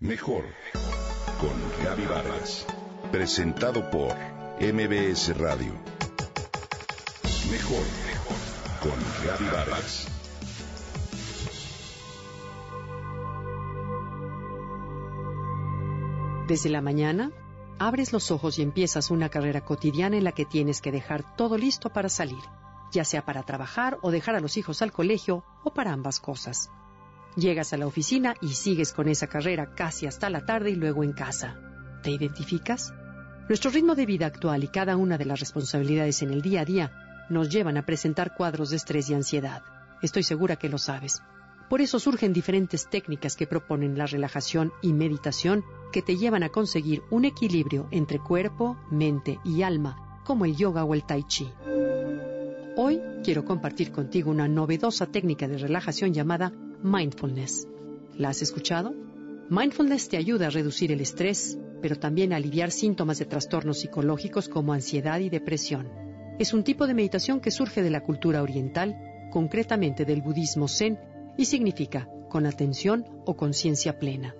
Mejor con Gaby Vargas. Presentado por MBS Radio. Mejor con Gaby Vargas. Desde la mañana, abres los ojos y empiezas una carrera cotidiana en la que tienes que dejar todo listo para salir, ya sea para trabajar o dejar a los hijos al colegio o para ambas cosas. Llegas a la oficina y sigues con esa carrera casi hasta la tarde y luego en casa. ¿Te identificas? Nuestro ritmo de vida actual y cada una de las responsabilidades en el día a día nos llevan a presentar cuadros de estrés y ansiedad. Estoy segura que lo sabes. Por eso surgen diferentes técnicas que proponen la relajación y meditación que te llevan a conseguir un equilibrio entre cuerpo, mente y alma, como el yoga o el tai chi. Hoy quiero compartir contigo una novedosa técnica de relajación llamada mindfulness. ¿La has escuchado? Mindfulness te ayuda a reducir el estrés, pero también a aliviar síntomas de trastornos psicológicos como ansiedad y depresión. Es un tipo de meditación que surge de la cultura oriental, concretamente del budismo zen, y significa con atención o conciencia plena.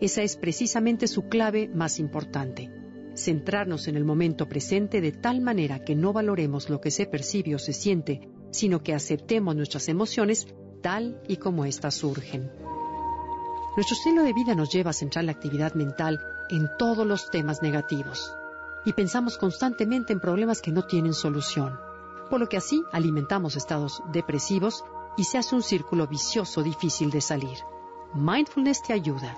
Esa es precisamente su clave más importante. Centrarnos en el momento presente de tal manera que no valoremos lo que se percibe o se siente, sino que aceptemos nuestras emociones tal y como éstas surgen. Nuestro estilo de vida nos lleva a centrar la actividad mental en todos los temas negativos y pensamos constantemente en problemas que no tienen solución, por lo que así alimentamos estados depresivos y se hace un círculo vicioso difícil de salir. Mindfulness te ayuda,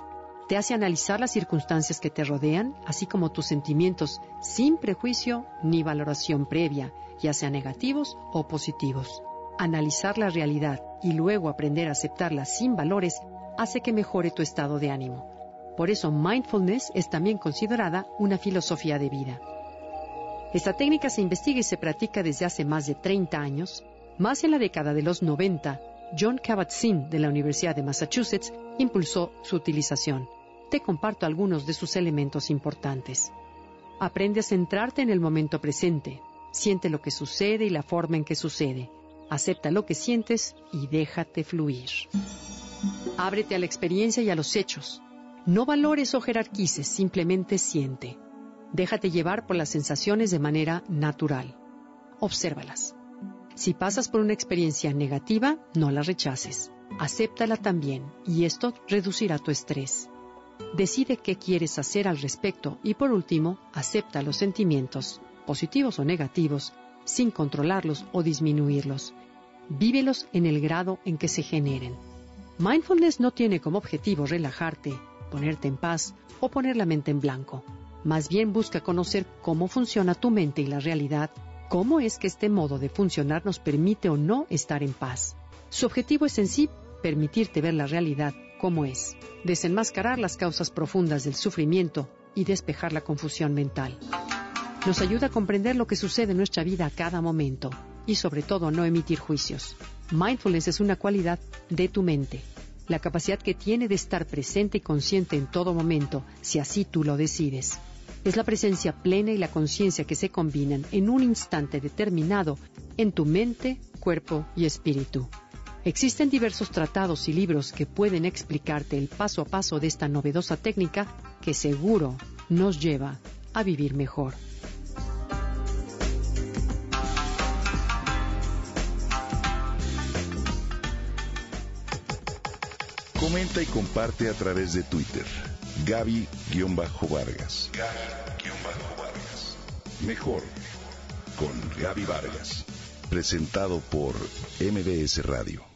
te hace analizar las circunstancias que te rodean, así como tus sentimientos, sin prejuicio ni valoración previa, ya sean negativos o positivos analizar la realidad y luego aprender a aceptarla sin valores hace que mejore tu estado de ánimo. Por eso mindfulness es también considerada una filosofía de vida. Esta técnica se investiga y se practica desde hace más de 30 años. Más en la década de los 90, John Kabat-Zinn de la Universidad de Massachusetts impulsó su utilización. Te comparto algunos de sus elementos importantes. Aprende a centrarte en el momento presente. Siente lo que sucede y la forma en que sucede. Acepta lo que sientes y déjate fluir. Ábrete a la experiencia y a los hechos. No valores o jerarquices, simplemente siente. Déjate llevar por las sensaciones de manera natural. Obsérvalas. Si pasas por una experiencia negativa, no la rechaces. Acéptala también y esto reducirá tu estrés. Decide qué quieres hacer al respecto y por último, acepta los sentimientos, positivos o negativos, sin controlarlos o disminuirlos. Vívelos en el grado en que se generen. Mindfulness no tiene como objetivo relajarte, ponerte en paz o poner la mente en blanco. Más bien busca conocer cómo funciona tu mente y la realidad, cómo es que este modo de funcionar nos permite o no estar en paz. Su objetivo es en sí permitirte ver la realidad como es, desenmascarar las causas profundas del sufrimiento y despejar la confusión mental. Nos ayuda a comprender lo que sucede en nuestra vida a cada momento y sobre todo no emitir juicios. Mindfulness es una cualidad de tu mente, la capacidad que tiene de estar presente y consciente en todo momento, si así tú lo decides. Es la presencia plena y la conciencia que se combinan en un instante determinado en tu mente, cuerpo y espíritu. Existen diversos tratados y libros que pueden explicarte el paso a paso de esta novedosa técnica que seguro nos lleva a vivir mejor. Comenta y comparte a través de Twitter. Gaby-Vargas. Gaby-Vargas. Mejor con Gaby Vargas. Presentado por MBS Radio.